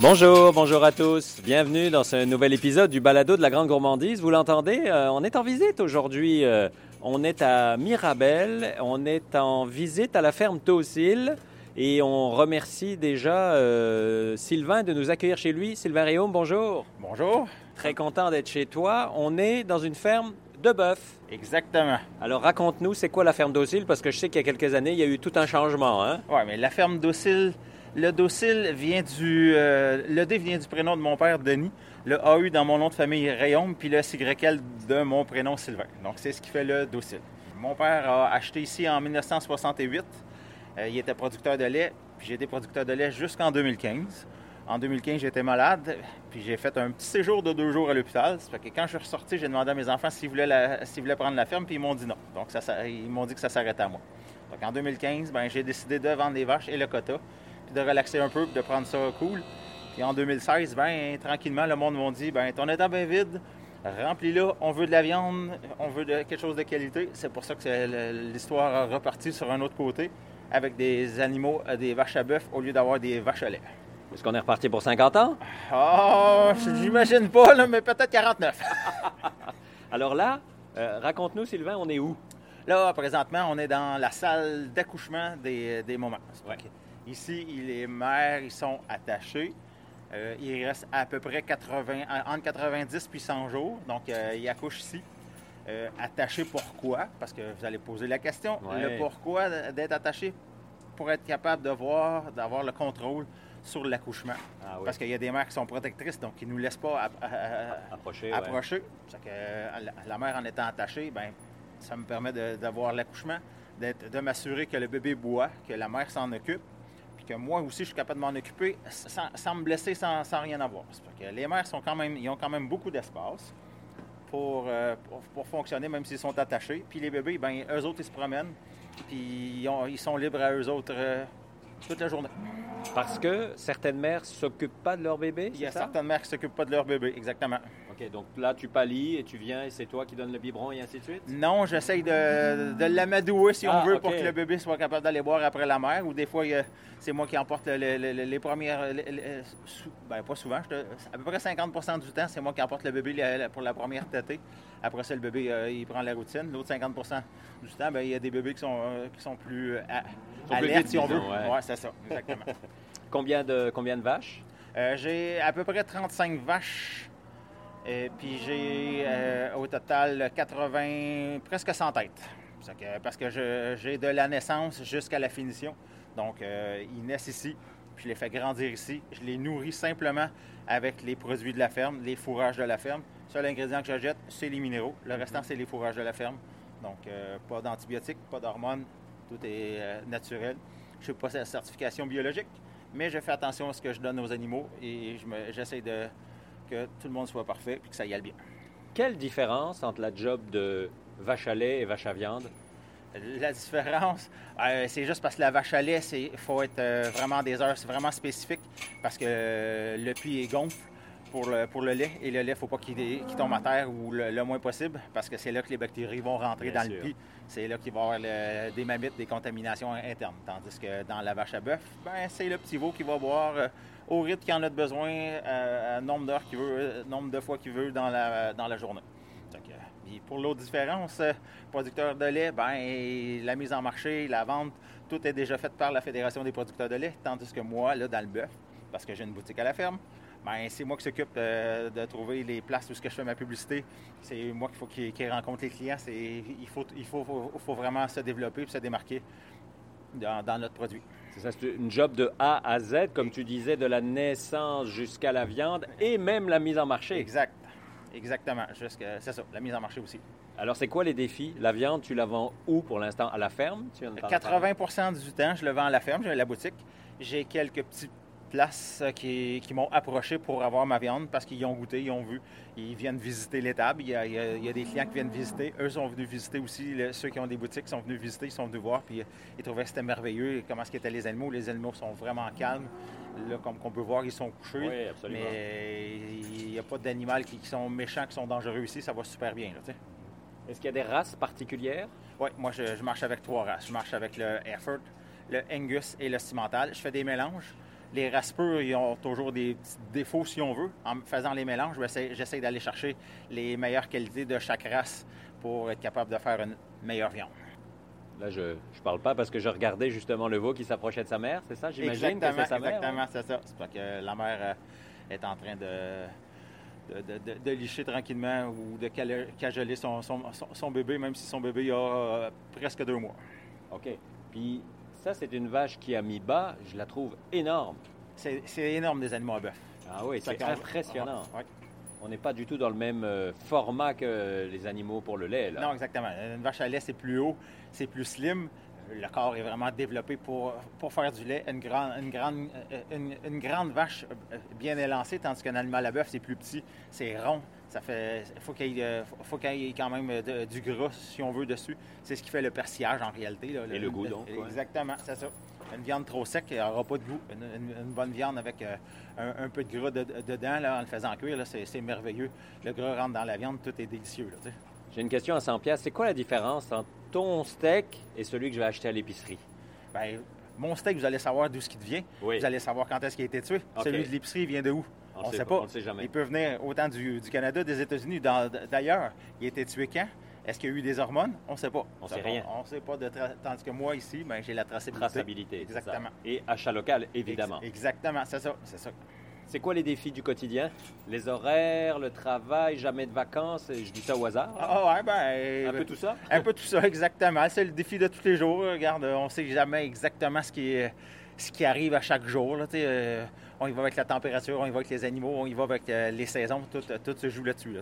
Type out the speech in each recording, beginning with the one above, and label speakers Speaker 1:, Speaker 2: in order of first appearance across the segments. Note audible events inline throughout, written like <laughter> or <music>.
Speaker 1: Bonjour, bonjour à tous. Bienvenue dans ce nouvel épisode du Balado de la Grande Gourmandise. Vous l'entendez, euh, on est en visite aujourd'hui. Euh, on est à Mirabel, on est en visite à la ferme Tocil et on remercie déjà euh, Sylvain de nous accueillir chez lui. Sylvain Réaume, bonjour.
Speaker 2: Bonjour.
Speaker 1: Très content d'être chez toi. On est dans une ferme de bœuf.
Speaker 2: Exactement.
Speaker 1: Alors raconte-nous, c'est quoi la ferme Docile? Parce que je sais qu'il y a quelques années, il y a eu tout un changement. Hein?
Speaker 2: Oui, mais la ferme Docile, le Docile vient du. euh, le D vient du prénom de mon père, Denis. Le AU dans mon nom de famille, Rayaume, puis le CYL de mon prénom, Sylvain. Donc, c'est ce qui fait le Docile. Mon père a acheté ici en 1968. Euh, il était producteur de lait, puis j'ai été producteur de lait jusqu'en 2015. En 2015, j'étais malade, puis j'ai fait un petit séjour de deux jours à l'hôpital. Que quand je suis ressorti, j'ai demandé à mes enfants s'ils voulaient, la- s'ils voulaient prendre la ferme, puis ils m'ont dit non. Donc, ça- ils m'ont dit que ça s'arrêtait à moi. Donc, en 2015, ben, j'ai décidé de vendre les vaches et le quota, puis de relaxer un peu, puis de prendre ça cool. Puis en 2016, ben, tranquillement, le monde m'a dit ben, ton état bien vide, remplis-le, on veut de la viande, on veut de, quelque chose de qualité. C'est pour ça que l'histoire a reparti sur un autre côté, avec des animaux, euh, des vaches à bœuf, au lieu d'avoir des vaches à lait.
Speaker 1: Est-ce qu'on est reparti pour 50 ans?
Speaker 2: Oh, j'imagine pas, là, mais peut-être 49. <laughs>
Speaker 1: Alors là, euh, raconte-nous, Sylvain, on est où?
Speaker 2: Là, présentement, on est dans la salle d'accouchement des, des moments.
Speaker 1: Ouais.
Speaker 2: Ici, les mères, ils sont attachés. Euh, il reste à peu près 80, en- entre 90 puis 100 jours. Donc, euh, ils accouchent ici. Euh, attachés pourquoi? Parce que vous allez poser la question.
Speaker 1: Ouais.
Speaker 2: Le pourquoi d'être attaché? Pour être capable de voir, d'avoir le contrôle sur l'accouchement.
Speaker 1: Ah oui.
Speaker 2: Parce qu'il y a des mères qui sont protectrices, donc qui ne nous laissent pas à- à-
Speaker 1: Approcher,
Speaker 2: approcher. Que, euh, la, mère en étant attachée, ben, ça me permet d'avoir l'accouchement, de m'assurer que le bébé boit, que la mère s'en occupe, que moi aussi, je suis capable de m'en occuper sans, sans me blesser, sans, sans rien avoir. Que les mères sont quand même, ils ont quand même beaucoup d'espace pour, euh, pour, pour fonctionner, même s'ils sont attachés. Puis les bébés, ben, eux autres, ils se promènent, puis ils, ont- ils sont libres à eux autres euh, toute la journée.
Speaker 1: Parce que certaines mères s'occupent pas de leur bébé,
Speaker 2: Il y a
Speaker 1: ça?
Speaker 2: certaines mères qui ne s'occupent pas de leur bébé, exactement.
Speaker 1: OK, donc là, tu palies et tu viens et c'est toi qui donnes le biberon et ainsi de suite?
Speaker 2: Non, j'essaye de, de l'amadouer si
Speaker 1: Ah,
Speaker 2: on veut
Speaker 1: ok.
Speaker 2: pour que le bébé soit capable d'aller boire après la mère. Ou des fois, c'est moi qui emporte le- le- le- les premières. ben, pas souvent, je te- à peu près 50% du temps, c'est moi qui emporte le bébé pour la première tétée. Après ça, le bébé, euh, il prend la routine. L'autre 50% du temps, ben, il y a des bébés qui sont, euh, qui sont plus euh, à,
Speaker 1: Sont plus
Speaker 2: alertes,
Speaker 1: vite,
Speaker 2: si on veut.
Speaker 1: ouais.
Speaker 2: Ouais, c'est ça, exactement. <laughs>
Speaker 1: Combien de, combien de vaches?
Speaker 2: Euh, j'ai à peu près 35 vaches. Et puis j'ai euh, au total 80, presque 100 têtes. Que- parce que je- j'ai de la naissance jusqu'à la finition. Donc euh, ils naissent ici, puis je les fais grandir ici. Je les nourris simplement avec les produits de la ferme, les fourrages de la ferme. Seul ingrédient que j'achète, c'est les minéraux. Le restant, c'est les fourrages de la ferme. Donc euh, pas d'antibiotiques, pas d'hormones, tout est naturel. Je ne suis pas la certification biologique, mais je fais attention à ce que je donne aux animaux et je j'essaie de que tout le monde soit parfait et que ça y aille bien.
Speaker 1: Quelle différence entre la job de vache à lait et vache à viande?
Speaker 2: La différence, euh, c'est juste parce que la vache à lait, il faut être euh, vraiment des heures, c'est vraiment spécifique parce que euh, le puits est gonfle pour le, pour le lait et le lait, il ne faut pas qu'il tombe à terre ou le, le moins possible parce que c'est là que les bactéries vont rentrer
Speaker 1: Bien
Speaker 2: dans
Speaker 1: sûr.
Speaker 2: le puits. C'est là qu'il va y avoir le- des mammites, des contaminations internes. Tandis que dans la vache à bœuf, ben, c'est le petit veau qui va boire euh, au rythme qu'il en a de besoin, euh, nombre d'heures qu'il veut, euh, nombre de fois qu'il veut dans la, dans la journée. Donc, euh, pour l'autre différence, producteur de lait, ben, la mise en marché, la vente, tout est déjà fait par la Fédération des producteurs de lait, tandis que moi, là, dans le bœuf, parce que j'ai une boutique à la ferme, ben, c'est moi qui s'occupe de trouver les places où ce que je fais ma publicité. C'est moi qu'il faut qu'il rencontre les clients. C'est, il faut, il faut, faut- faut vraiment se développer et se démarquer dans, dans notre produit.
Speaker 1: C'est ça, c'est une job de A à Z, comme tu disais, de la naissance jusqu'à la viande et même la mise en marché.
Speaker 2: Exact. Exactement. Jusqu'à- C'est ça, la mise en marché aussi.
Speaker 1: Alors, c'est quoi les défis? La viande, tu la vends où pour l'instant? À la ferme? Tu viens de parler-
Speaker 2: 80% du temps, je le vends à la ferme, j'ai la boutique. J'ai quelques petites places euh, qui, qui m'ont approché pour avoir ma viande parce qu'ils ont goûté, ils ont vu. Ils viennent visiter l'étable. Il y, a, il y des clients qui viennent visiter. Eux sont venus visiter aussi. Le- ceux qui ont des boutiques sont venus visiter, ils sont venus voir. Puis euh, ils trouvaient que c'était merveilleux. Comment ce qu'étaient les animaux. Les animaux sont vraiment calmes. Là, comme on peut voir, ils sont couchés.
Speaker 1: Oui, absolument.
Speaker 2: Mais il n'y a pas d'animaux qui, qui sont méchants, qui sont dangereux ici. Ça va super bien. Là.
Speaker 1: Est-ce qu'il y a des races particulières?
Speaker 2: Oui, moi, je, je marche avec trois races. Je marche avec le Effort, le Angus et le Cimental. Je fais des mélanges. Les races pures, ils ont toujours des petits défauts, si on veut. En faisant les mélanges, j'essaie d'aller chercher les meilleures qualités de chaque race pour être capable de faire une meilleure viande.
Speaker 1: Là, je ne parle pas parce que je regardais justement le veau qui s'approchait de sa mère, c'est ça, j'imagine? Que
Speaker 2: Exactement,
Speaker 1: c'est sa mère?
Speaker 2: exactement, c'est ça. C'est parce que la mère euh, est en train de, de, de- de- de licher tranquillement ou de cajoler son, son- son- son bébé, même si son bébé a euh, presque deux mois.
Speaker 1: OK. Puis ça, c'est une vache qui a mis bas, je la trouve énorme.
Speaker 2: C'est énorme des animaux à bœuf.
Speaker 1: Ah oui, c'est impressionnant.
Speaker 2: Ouais.
Speaker 1: On n'est pas du tout dans le même euh, format que les animaux pour le lait, là.
Speaker 2: Non, exactement. Une vache à lait, c'est plus haut, c'est plus slim. Le corps est vraiment développé pour, pour faire du lait. Une grande, une grande, euh, une, une grande vache euh, bien élancée, tandis qu'un animal à bœuf, c'est plus petit, c'est rond. Ça fait, faut qu'il y, ait, euh, faut qu'il y ait quand même de- du gras, si on veut, dessus. C'est ce qui fait le persillage, en réalité. là.
Speaker 1: Et le goût, donc, ouais.
Speaker 2: Exactement, c'est ça. Une viande trop sec, elle n'aura pas de goût. Une, une- une bonne viande avec euh, un, un peu de gras de- dedans, là, en le faisant cuire, là, c'est, merveilleux. Le gras rentre dans la viande, tout est délicieux.
Speaker 1: J'ai une question à 100 pièces. C'est quoi la différence entre ton steak et celui que je vais acheter à l'épicerie?
Speaker 2: Ben, mon steak, vous allez savoir d'où ce qui vient.
Speaker 1: Oui.
Speaker 2: Vous allez savoir quand est-ce qu'il a été tué. Celui de l'épicerie vient de où?
Speaker 1: On
Speaker 2: ne
Speaker 1: sait
Speaker 2: sait
Speaker 1: pas,
Speaker 2: pas.
Speaker 1: on sait jamais.
Speaker 2: Il peut venir autant du, du Canada, des États-Unis, d'ailleurs. Il a été tué quand? Est-ce qu'il y a eu des hormones? On ne sait pas.
Speaker 1: On sait rien.
Speaker 2: On ne sait pas. De Tandis que moi, ici, ben, j'ai la traçabilité.
Speaker 1: Traçabilité.
Speaker 2: Exactement.
Speaker 1: Et achat local, évidemment.
Speaker 2: Ex- exactement, c'est ça. C'est ça.
Speaker 1: C'est quoi les défis du quotidien? Les horaires, le travail, jamais de vacances. Je dis ça au hasard. là.
Speaker 2: Ah ouais, ben...
Speaker 1: Un peu tout ça? <laughs>
Speaker 2: Un peu tout ça, exactement. C'est le défi de tous les jours. Regarde, on ne sait jamais exactement ce qui, est- ce qui arrive à chaque jour. là, euh, on y va avec la température, on y va avec les animaux, on y va avec euh, les saisons. Tout, euh, tout se joue là-dessus. là.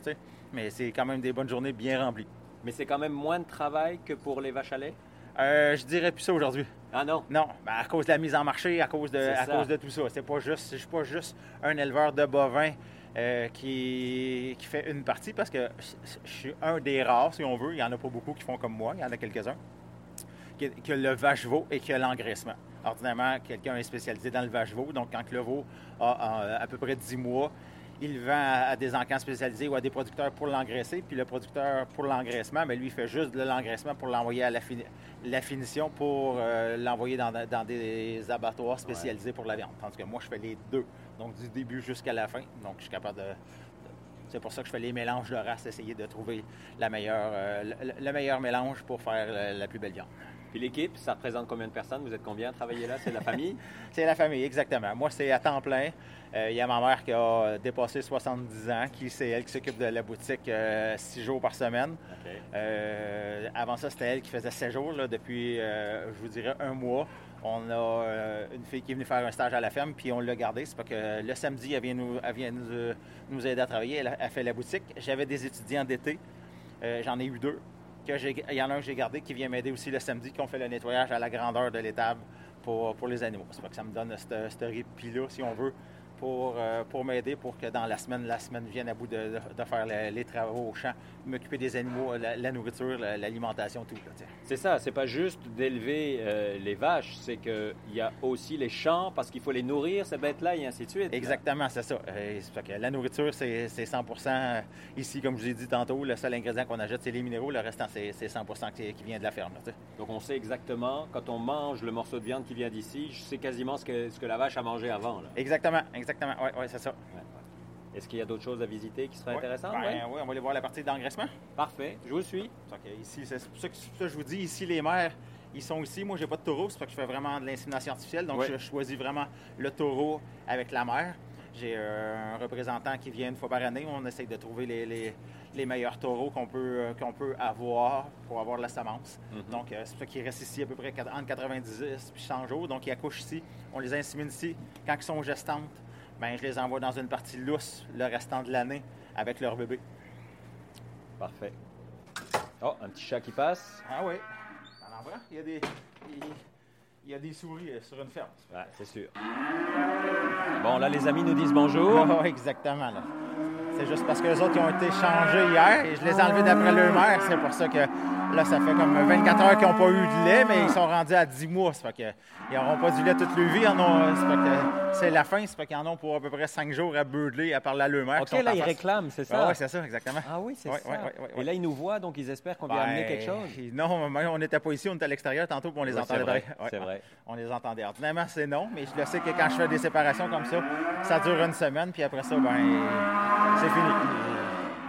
Speaker 2: Mais c'est quand même des bonnes journées bien remplies.
Speaker 1: Mais c'est quand même moins de travail que pour les vaches à lait?
Speaker 2: Euh, je dirais plus ça aujourd'hui.
Speaker 1: Ah non?
Speaker 2: Non, ben, à cause de la mise en marché, à cause de, à
Speaker 1: ça.
Speaker 2: cause de tout ça. C'est pas juste, je suis pas juste un éleveur de bovins euh, qui, qui fait une partie parce que je- suis un des rares, si on veut. Il y en a pas beaucoup qui font comme moi. Il y en a quelques-uns. Qui, qui a le vache-veau et qui a l'engraissement. Ordinairement, quelqu'un est spécialisé dans le vache-veau. Donc, quand le veau a euh, à peu près 10 mois, il vend à, à des encans spécialisés ou à des producteurs pour l'engraisser. Puis le producteur pour l'engraissement, mais lui, il fait juste de l'engraissement pour l'envoyer à la, fini- la finition pour euh, l'envoyer dans, dans des abattoirs spécialisés pour la viande. Tandis que moi, je fais les deux. Donc, du début jusqu'à la fin. Donc, je suis capable de. de- C'est pour ça que je fais les mélanges de races, essayer de trouver la meilleure, euh, le, le meilleur mélange pour faire la, la plus belle viande.
Speaker 1: Puis l'équipe, ça représente combien de personnes? Vous êtes combien à travailler là? C'est la famille? <laughs>
Speaker 2: C'est la famille, exactement. Moi, c'est à temps plein. Euh, Il y a ma mère qui a dépassé 70 ans, qui c'est elle qui s'occupe de la boutique euh, six jours par semaine. Euh, avant ça, c'était elle qui faisait 7 jours, là, depuis, je vous dirais, un mois. On a une fille qui est venue faire un stage à la ferme, puis on l'a gardée. C'est parce que le samedi, elle vient nous, elle vient nous, nous aider à travailler. Elle, a- elle fait la boutique. J'avais des étudiants d'été. J'en ai eu deux. Il y en a un que j'ai gardé qui vient m'aider aussi le samedi, qui ont fait le nettoyage à la grandeur de l'étable pour, pour les animaux. C'est que ça me donne ce répit-là, si on veut, pour, euh, pour m'aider, pour que dans la semaine, la semaine vienne à bout de, de- faire le- les travaux au champ, m'occuper des animaux, la, la nourriture, la- l'alimentation, tout.
Speaker 1: C'est ça, c'est pas juste d'élever euh, les vaches, c'est qu'il y a aussi les champs parce qu'il faut les nourrir, ces bêtes-là, et ainsi de suite.
Speaker 2: Exactement, c'est ça. Euh, que la nourriture, c'est c'est 100% ici, comme je vous ai dit tantôt. Le seul ingrédient qu'on achète, c'est les minéraux. Le restant, c'est c'est 100 qui, qui vient de la ferme. là.
Speaker 1: Donc on sait exactement, quand on mange le morceau de viande qui vient d'ici, je sais quasiment ce que, ce que la vache a mangé avant. là.
Speaker 2: Exactement, exactement. Oui, ouais, c'est ça.
Speaker 1: Ouais. Est-ce qu'il y a d'autres choses à visiter qui seraient intéressantes?
Speaker 2: Ben,
Speaker 1: Ouais.
Speaker 2: oui, on va aller voir la partie d'engraissement.
Speaker 1: Parfait, je vous suis.
Speaker 2: Ici, c'est pour ça que ça je vous dis, ici, les mères, ils sont ici. Moi, j'ai pas de taureau, c'est parce que je fais vraiment de l'insémination artificielle. Donc, je choisis vraiment le taureau avec la mère. J'ai euh, un représentant qui vient une fois par année. On essaye de trouver les, les- les meilleurs taureaux qu'on peut, euh, qu'on peut avoir pour avoir de la semence.
Speaker 1: Mhm.
Speaker 2: Donc, euh, c'est pour ça qu'ils restent ici à peu près entre 90 et 100 jours. Donc, ils accouchent ici. On les insémine ici. Quand ils sont gestantes, ben, je les envoie dans une partie lousse le restant de l'année avec leur bébé.
Speaker 1: Parfait. Oh, un petit chat qui passe.
Speaker 2: Ah oui. En vrai, il y a des, il, y a des souris euh, sur une ferme.
Speaker 1: Ouais, c'est sûr. Bon, là, les amis nous disent bonjour. <laughs>
Speaker 2: Oh, exactement. là. C'est juste parce que les autres ils ont été changés hier et je les ai enlevés d'après leur mère. C'est pour ça que Là, ça fait comme 24 heures qu'ils n'ont pas eu de lait, mais ils sont rendus à 10 mois. Ça fait que, ils n'auront pas du lait toute leur vie. que C'est la fin, ça fait qu'ils en ont pour à peu près 5 jours à beurler, à parler à leur mère.
Speaker 1: OK, là, ils
Speaker 2: face.
Speaker 1: réclament, c'est ça?
Speaker 2: Oui, c'est ça, exactement.
Speaker 1: Ah oui, c'est ça. Et là, ils nous voient, donc ils espèrent qu'on vient amener
Speaker 2: Ben,
Speaker 1: quelque chose.
Speaker 2: Non, on n'était pas ici, on était à l'extérieur tantôt, puis on les entendait
Speaker 1: c'est vrai, vrai.
Speaker 2: On les entendait. Ordinairement, c'est non, mais je le sais que quand je fais des séparations comme ça, ça dure une semaine, puis après ça, ben, c'est fini.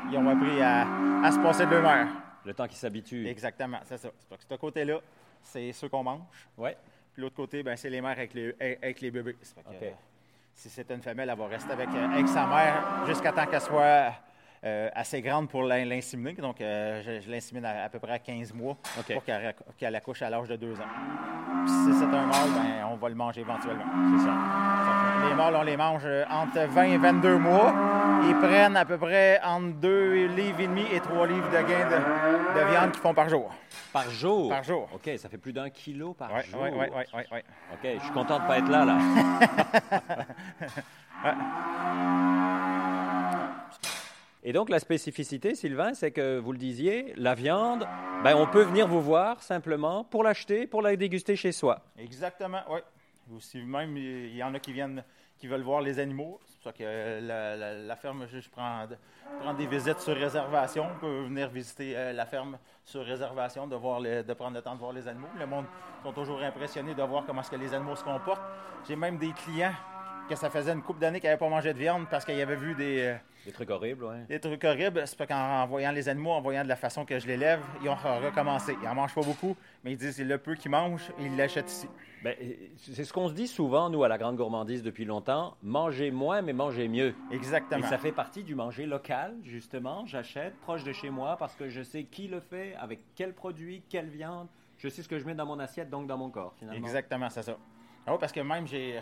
Speaker 2: Ils- Ils ont appris à, à se passer de leur mère.
Speaker 1: Le temps qu'ils s'habituent.
Speaker 2: Exactement, c'est ça. Que ce côté-là, c'est ceux qu'on mange.
Speaker 1: Oui.
Speaker 2: Puis l'autre côté, ben, c'est les mères avec les, avec les bébés. Que, euh, si c'est une femelle, elle va rester avec, euh, avec sa mère jusqu'à temps qu'elle soit euh, assez grande pour l'in- l'inséminer. Donc, euh, je, je l'insémine à, à peu près à 15 mois
Speaker 1: OK.
Speaker 2: pour qu'elle, accouche à l'âge de 2 ans. Puis si c'est un mâle, ben, on va le manger éventuellement.
Speaker 1: C'est ça.
Speaker 2: Les mâles, on les mange euh, entre 20 et 22 mois. Ils prennent à peu près entre 2 livres et demi et 3 livres de gain de, de viande qu'ils font par jour.
Speaker 1: Par jour?
Speaker 2: Par jour.
Speaker 1: OK, ça fait plus d'un kilo par
Speaker 2: Oui,
Speaker 1: jour.
Speaker 2: oui, oui, oui, oui, oui.
Speaker 1: OK, je suis content de ne pas être là, là. <laughs> <laughs> Et donc, la spécificité, Sylvain, c'est que vous le disiez, la viande, ben, on peut venir vous voir simplement pour l'acheter, pour la déguster chez soi.
Speaker 2: Exactement, oui. Aussi même, il y en a qui viennent, qui veulent voir les animaux. C'est pour ça que la, ferme, je, je prends, des visites sur réservation. On peut venir visiter euh, la ferme sur réservation, de, voir de prendre le temps de voir les animaux. Le monde sont toujours impressionnés de voir comment est-ce que les animaux se comportent. J'ai même des clients que ça faisait une couple d'années qu'ils n'avaient pas mangé de viande parce qu'ils avaient vu des, euh,
Speaker 1: Des trucs horribles, oui.
Speaker 2: des trucs horribles. C'est pas qu'en en voyant les animaux, en voyant de la façon que je les lève, ils ont recommencé. Ils n'en mangent pas beaucoup, mais ils disent le peu qu'ils mangent, ils l'achètent ici.
Speaker 1: Ben, c'est ce qu'on se dit souvent, nous, à la Grande Gourmandise, depuis longtemps. Manger moins, mais manger mieux. Et
Speaker 2: Exactement.
Speaker 1: ça fait partie du manger local, justement. J'achète proche de chez moi parce que je sais qui le fait, avec quel produit, quelle viande. Je sais ce que je mets dans mon assiette, donc dans mon corps, finalement.
Speaker 2: Exactement, c'est ça. Ah parce que même, j'ai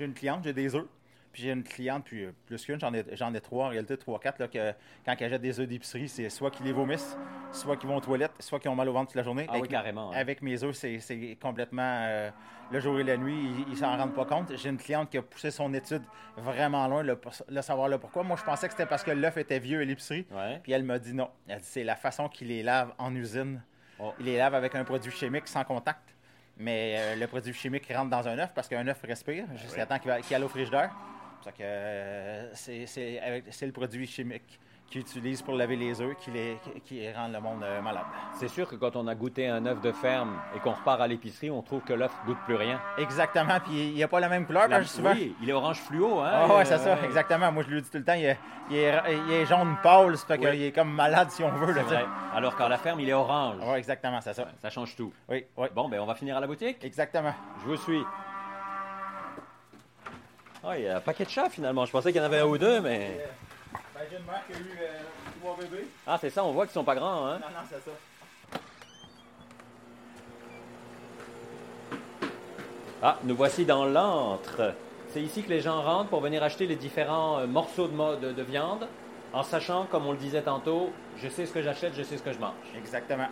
Speaker 2: une cliente, j'ai des œufs. Puis j'ai une cliente, puis euh, plus qu'une, j'en ai, j'en ai trois, en réalité trois, quatre, là, que quand elle jette des œufs d'épicerie, c'est soit qu'ils les vomissent, soit qu'ils vont aux toilettes, soit qu'ils ont mal au ventre toute la journée.
Speaker 1: Ah oui,
Speaker 2: Avec-
Speaker 1: carrément, hein.
Speaker 2: Avec mes œufs, c'est, c'est complètement euh, le jour et la nuit, ils, ils s'en rendent pas compte. J'ai une cliente qui a poussé son étude vraiment loin, le, le savoir le pourquoi. Moi, je pensais que c'était parce que l'œuf était vieux à l'épicerie.
Speaker 1: Ouais.
Speaker 2: Puis elle m'a dit non. Elle dit c'est la façon qu'il les lave en usine.
Speaker 1: Oh.
Speaker 2: Il les lave avec un produit chimique sans contact. Mais euh, le produit chimique rentre dans un œuf parce qu'un œuf respire jusqu'à
Speaker 1: Ouais.
Speaker 2: temps qu'il va- qu'il aille au frigidaire. C'est euh, c'est- le produit chimique qu'ils utilisent pour laver les œufs qui, les, qui, le monde euh, malade.
Speaker 1: C'est sûr que quand on a goûté un œuf de ferme et qu'on repart à l'épicerie, on trouve que l'œuf goûte plus rien.
Speaker 2: Exactement. Puis il n'y a pas la même couleur.
Speaker 1: La-
Speaker 2: parce que souvent,
Speaker 1: Oui, il est orange fluo, hein?
Speaker 2: Ah ouais,
Speaker 1: euh,
Speaker 2: c'est ça,
Speaker 1: ouais.
Speaker 2: exactement. Moi, je lui dis tout le temps, il est, il est, il est jaune pâle, ça fait
Speaker 1: Oui.
Speaker 2: qu'il est comme malade si on veut. Là,
Speaker 1: vrai. Alors qu'à la ferme, il est orange.
Speaker 2: Oui, exactement, c'est ça.
Speaker 1: Ça change tout.
Speaker 2: Oui, oui.
Speaker 1: Bon, ben on va finir à la boutique.
Speaker 2: Exactement.
Speaker 1: Je vous suis. Ah, il y a un paquet de chats finalement. Je pensais qu'il y en avait un ou deux, mais.
Speaker 2: Ben, j'ai une mère qui a eu euh, trois bébés.
Speaker 1: Ah, c'est ça, on voit qu'ils sont pas grands, hein?
Speaker 2: Non, non, c'est ça.
Speaker 1: Ah, nous voici dans l'antre. C'est ici que les gens rentrent pour venir acheter les différents euh, morceaux de, mo- de- de viande, en sachant, comme on le disait tantôt, je sais ce que j'achète, je sais ce que je mange.
Speaker 2: Exactement.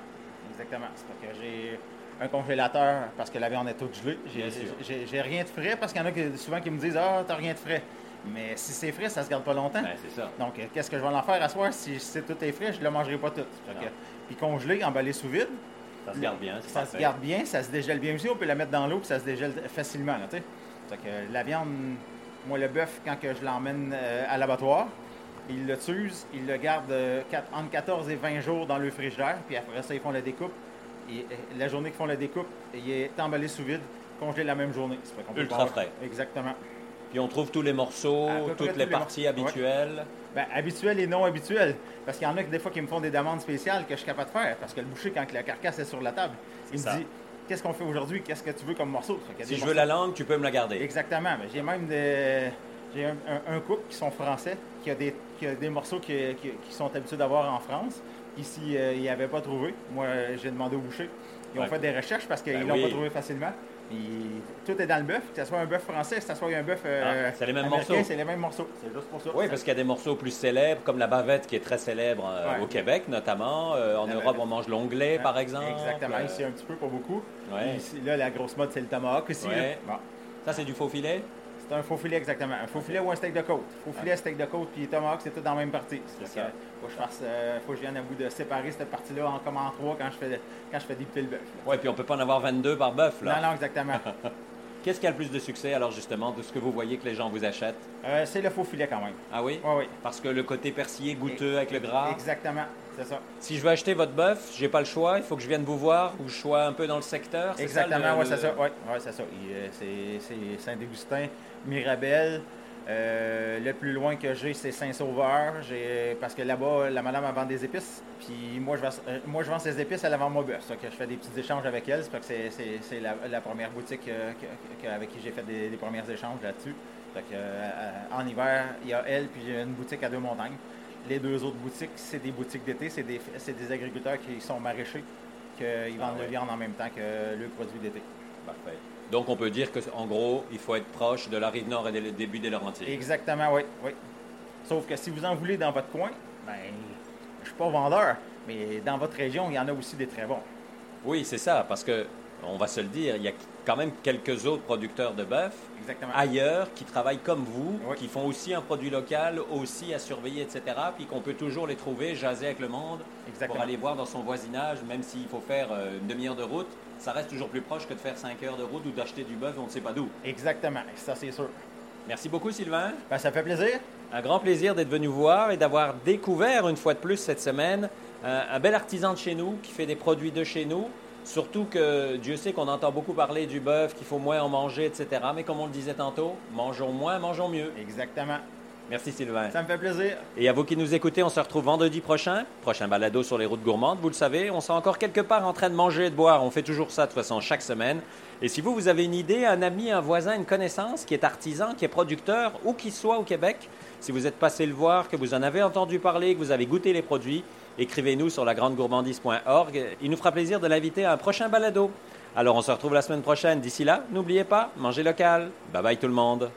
Speaker 2: Exactement. C'est parce que j'ai un congélateur parce que la viande est toute gelée. J'ai- rien de frais parce qu'il y en a souvent qui me disent Ah, t'as rien de frais. Mais si c'est frais, ça se garde pas longtemps.
Speaker 1: Ben, c'est ça.
Speaker 2: Donc, euh, qu'est-ce que je vais en faire à soir? Si c'est tout est frais, je ne le mangerai pas tout. Que- puis congelé, emballé sous vide,
Speaker 1: Ça se garde bien.
Speaker 2: ça se garde bien, ça se dégèle bien aussi. On peut la mettre dans l'eau puis ça se dégèle facilement. Là. Fait que la viande, moi, le bœuf, quand que je l'emmène euh, à l'abattoir, ils le tuent, ils le gardent euh, entre 14 et 20 jours dans le frigidaire, puis après ça, ils font la découpe. Et la journée qu'ils font la découpe, il est emballé sous vide, congelé la même journée. Ça fait
Speaker 1: Ultra frais.
Speaker 2: Exactement.
Speaker 1: Puis on trouve tous les morceaux, toutes les
Speaker 2: les
Speaker 1: parties
Speaker 2: morceaux. Ouais.
Speaker 1: habituelles.
Speaker 2: Ben, habituel et non habituel. Parce qu'il y en a que des fois qui me font des demandes spéciales que je suis capable de faire. Parce que le boucher, quand la carcasse est sur la table, il me dit Qu'est-ce qu'on fait aujourd'hui? Qu'est-ce que tu veux comme morceau?
Speaker 1: Si je veux la langue, tu peux me la garder.
Speaker 2: Exactement. Mais j'ai même des. J'ai un, un, un couple qui sont français, qui a des, qui a des morceaux qui, qui- qui sont habitués d'avoir en France. Ici, euh, ils n'avaient pas trouvé. Moi, j'ai demandé au boucher. Ils ont
Speaker 1: Ouais.
Speaker 2: fait des recherches parce qu'ils
Speaker 1: Ben
Speaker 2: l'ont
Speaker 1: oui.
Speaker 2: pas trouvé facilement. Tout est dans le bœuf, que ce soit un bœuf français, que ce soit un bœuf. euh,
Speaker 1: Ah, c'est les mêmes
Speaker 2: américain,
Speaker 1: morceaux.
Speaker 2: C'est les mêmes morceaux. C'est juste pour ça.
Speaker 1: Oui, parce qu'il y a des morceaux plus célèbres, comme la bavette qui est très célèbre euh,
Speaker 2: Ouais.
Speaker 1: au Québec notamment. Euh, en
Speaker 2: La
Speaker 1: Europe,
Speaker 2: bavette.
Speaker 1: on mange l'onglet, par exemple.
Speaker 2: Exactement.
Speaker 1: Euh,
Speaker 2: Ici, un petit peu, pas beaucoup.
Speaker 1: Ouais.
Speaker 2: Ici, là, la grosse mode, c'est le tomahawk aussi.
Speaker 1: Ouais.
Speaker 2: là. Bon.
Speaker 1: Ça, c'est du faux filet?
Speaker 2: C'est un faux filet, exactement. Un faux filet ou un steak de côte? Faux filet, steak de côte, puis tomahawk, c'est tout dans la même partie.
Speaker 1: Ça.
Speaker 2: que, faut que je fasse, euh, faut que je vienne à bout de séparer cette partie-là en comme en trois quand je fais, quand je fais des petits bœuf.
Speaker 1: Oui, puis on peut pas en avoir 22 par bœuf, là.
Speaker 2: Non, non, exactement. <laughs>
Speaker 1: Qu'est-ce qui a le plus de succès, alors, justement, de ce que vous voyez que les gens vous achètent?
Speaker 2: Euh, c'est le faux filet quand même.
Speaker 1: Ah oui?
Speaker 2: Oui, oui.
Speaker 1: Parce que le côté persillé goûteux avec le gras?
Speaker 2: Exactement, c'est ça.
Speaker 1: Si je veux acheter votre bœuf, j'ai pas le choix, il faut que je vienne vous voir ou je sois un peu dans le secteur. c'est ça,
Speaker 2: Exactement, oui, c'est ça. Ouais, ouais, c'est ça. Euh, c'est- Saint-Augustin, Mirabel. Euh, le plus loin que j'ai, c'est Saint-Sauveur. Parce que là-bas, la madame elle vend des épices. Puis moi, je vends, euh, moi, je vends ses épices, elle vend mon bœuf. Que je fais des petits échanges avec elle. C'est la, la première boutique euh, que- que- avec qui j'ai fait des, des premiers échanges là-dessus. Euh, en hiver, il y a elle, puis une boutique à deux montagnes. Les deux autres boutiques, c'est des boutiques d'été. C'est des, agriculteurs qui sont maraîchers, qu'ils vendent
Speaker 1: ouais.
Speaker 2: le viande en même temps que le produit d'été.
Speaker 1: Parfait. Donc, on peut dire qu'en gros, il faut être proche de la rive nord et des débuts des Laurentides.
Speaker 2: Exactement, oui, oui. Sauf que si vous en voulez dans votre coin, ben, je suis pas vendeur, mais dans votre région, il y en a aussi des très bons.
Speaker 1: Oui, c'est ça, parce que, on va se le dire, il y a quand même quelques autres producteurs de bœuf ailleurs qui travaillent comme vous,
Speaker 2: Oui.
Speaker 1: qui font aussi un produit local, aussi à surveiller, etc., puis qu'on peut toujours les trouver, jaser avec le monde,
Speaker 2: Exactement.
Speaker 1: pour aller voir dans son voisinage, même s'il faut faire euh, une demi-heure de route, ça reste toujours plus proche que de faire cinq heures de route ou d'acheter du bœuf on ne sait pas d'où.
Speaker 2: Exactement, ça c'est sûr.
Speaker 1: Merci beaucoup, Sylvain.
Speaker 2: Ben, ça fait plaisir.
Speaker 1: Un grand plaisir d'être venu voir et d'avoir découvert une fois de plus cette semaine un, un bel artisan de chez nous qui fait des produits de chez nous. Surtout que Dieu sait qu'on entend beaucoup parler du bœuf, qu'il faut moins en manger, etc. Mais comme on le disait tantôt, mangeons moins, mangeons mieux.
Speaker 2: Exactement.
Speaker 1: Merci Sylvain.
Speaker 2: Ça me fait plaisir.
Speaker 1: Et à vous qui nous écoutez, on se retrouve vendredi prochain. Prochain balado sur les routes gourmandes. Vous le savez, on sera encore quelque part en train de manger et de boire. On fait toujours ça de toute façon chaque semaine. Et si vous, vous avez une idée, un ami, un voisin, une connaissance qui est artisan, qui est producteur, ou qui soit au Québec, si vous êtes passé le voir, que vous en avez entendu parler, que vous avez goûté les produits, écrivez-nous sur lagrandegourmandise.org. Il nous fera plaisir de l'inviter à un prochain balado. Alors on se retrouve la semaine prochaine. D'ici là, n'oubliez pas, mangez local. Bye bye tout le monde.